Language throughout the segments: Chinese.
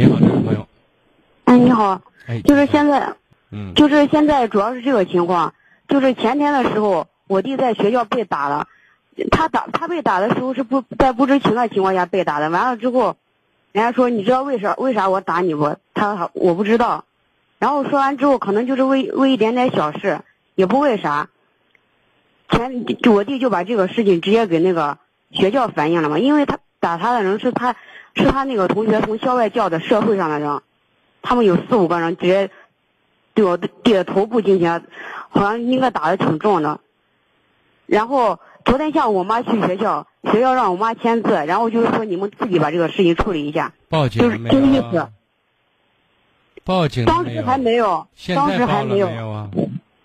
你好，这位朋友。哎，你好，哎，就是现在，嗯，就是现在主要是这个情况，就是前天的时候，我弟在学校被打了，他打他被打的时候是不在不知情的情况下被打的，完了之后，人家说你知道为啥为啥我打你不？他我不知道，然后说完之后，可能就是为为一点点小事，也不为啥，前就我弟就把这个事情直接给那个学校反映了嘛，因为他打他的人是他是他那个同学从校外叫的社会上的人，他们有四五个人直接对我弟的头部进行，好像应该打的挺重的。然后昨天下午我妈去学校，学校让我妈签字，然后就是说你们自己把这个事情处理一下，报警就是这意思。报警当时还没有，现当时还没有，没有啊？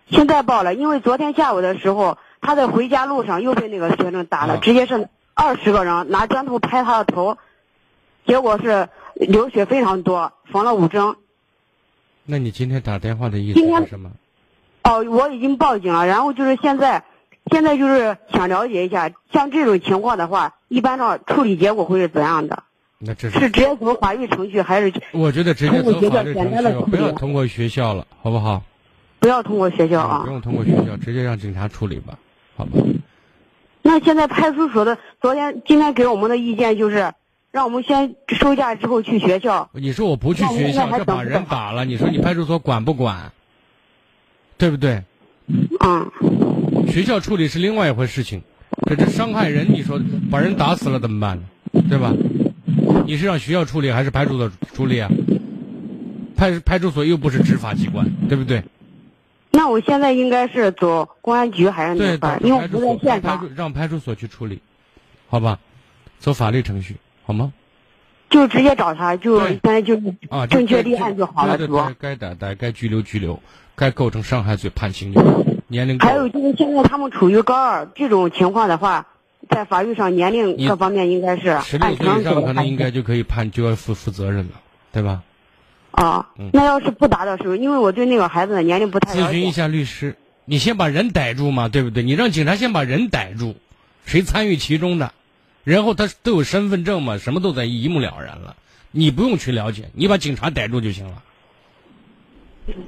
现在报了，因为昨天下午的时候，他在回家路上又被那个学生打了，啊直接是二十个人拿砖头拍他的头，结果是流血非常多，缝了五针。那你今天打电话的意思是什么？哦，我已经报警了，然后就是现在，现在就是想了解一下，像这种情况的话，一般的处理结果会是怎样的？那这是是直接走法律程序，还是我觉得直接走法律程序，不要通过学校了，好不好？不要通过学校啊不？用通过学校，直接让警察处理吧，好吧？那现在派出所的昨天、今天给我们的意见就是，让我们先收假之后去学校。你说我不去学校，这把人打了，你说你派出所管不管？对不对？嗯，学校处理是另外一回事情，可这伤害人，你说把人打死了怎么办呢？对吧？你是让学校处理还是派出所处理啊？派派出所又不是执法机关，对不对？那我现在应该是走公安局还是哪对，因为我不在现场，让派出所去处理，好吧？走法律程序，好吗？就直接找他，就对现在就啊，正确立案就好了，对。该逮逮，该拘留拘留，该构成伤害罪判刑就。年龄还有就是现在他们处于高二这种情况的话，在法律上年龄你各方面应该是十六按岁以上可能应该就可以判就要负负责任了，对吧？啊嗯。那要是不达到时候，因为我对那个孩子的年龄不太了咨询一，下律师，你先把人逮住嘛，对不对？你让警察先把人逮住，谁参与其中的，然后他都有身份证嘛，什么都在一目了然了，你不用去了解，你把警察逮住就行了，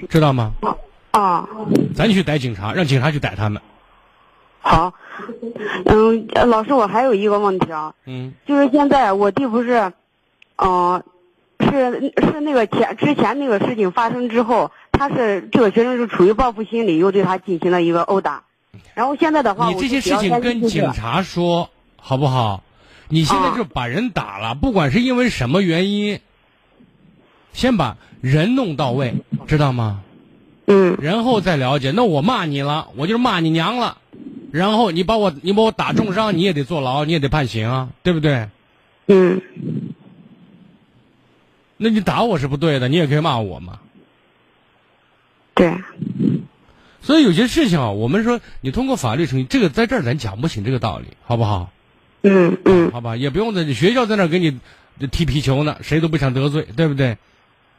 知道吗？啊，咱去逮警察，让警察去逮他们。好，嗯，呃老师，我还有一个问题啊，嗯，就是现在我弟不是，嗯、是是那个前之前那个事情发生之后，他是这个学生是处于报复心理，又对他进行了一个殴打，然后现在的话，你这些事情跟警察说好不好？你现在就把人打了，不管是因为什么原因，先把人弄到位，知道吗？嗯然后再了解。那我骂你了，我就是骂你娘了，然后你把我你把我打重伤，你也得坐牢，你也得判刑啊，对不对？嗯那你打我是不对的，你也可以骂我嘛。对，所以有些事情啊，我们说你通过法律程序，这个在这儿咱讲不清这个道理，好不好？嗯嗯好吧，也不用在学校在那给你踢皮球呢，谁都不想得罪，对不对？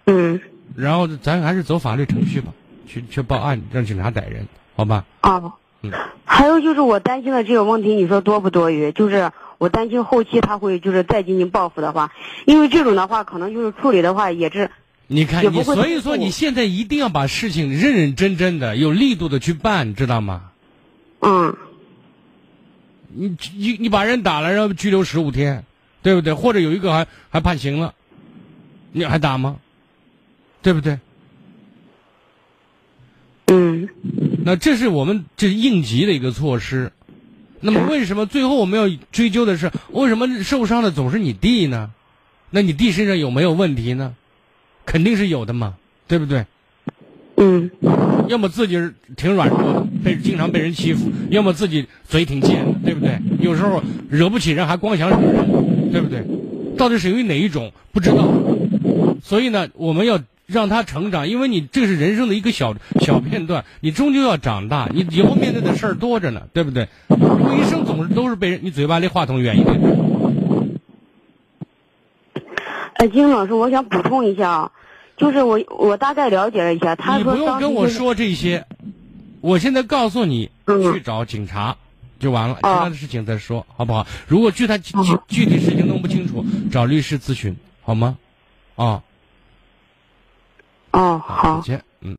嗯然后咱还是走法律程序吧，去去报案，让警察逮人，好吧？啊，嗯还有就是我担心的这个问题，你说多不多余？就是我担心后期他会就是再进行报复的话，因为这种的话可能就是处理的话也是你看你，所以说你现在一定要把事情认认真真的、有力度的去办，知道吗？嗯你你你把人打了，然后拘留十五天，对不对？或者有一个还还判刑了，你还打吗？对不对？嗯那这是我们这应急的一个措施。那么为什么最后我们要追究的是为什么受伤的总是你弟呢？那你弟身上有没有问题呢？肯定是有的嘛，对不对？要么自己挺软弱，被经常被人欺负；要么自己嘴挺贱，对不对？有时候惹不起人，还光想惹人，对不对？到底属于哪一种不知道。所以呢，我们要让他成长，因为你这是人生的一个小小片段，你终究要长大，你以后面对的事儿多着呢，对不对？如果一生总是都是被人，你嘴巴离话筒远一点。呃，金老师，我想补充一下啊，就是我，我大概了解了一下，他说。你不用跟我说这些，我现在告诉你去找警察就完了，其他的事情再说，好不好？如果具体具体事情弄不清楚，找律师咨询好吗？啊。啊，好。再见，嗯。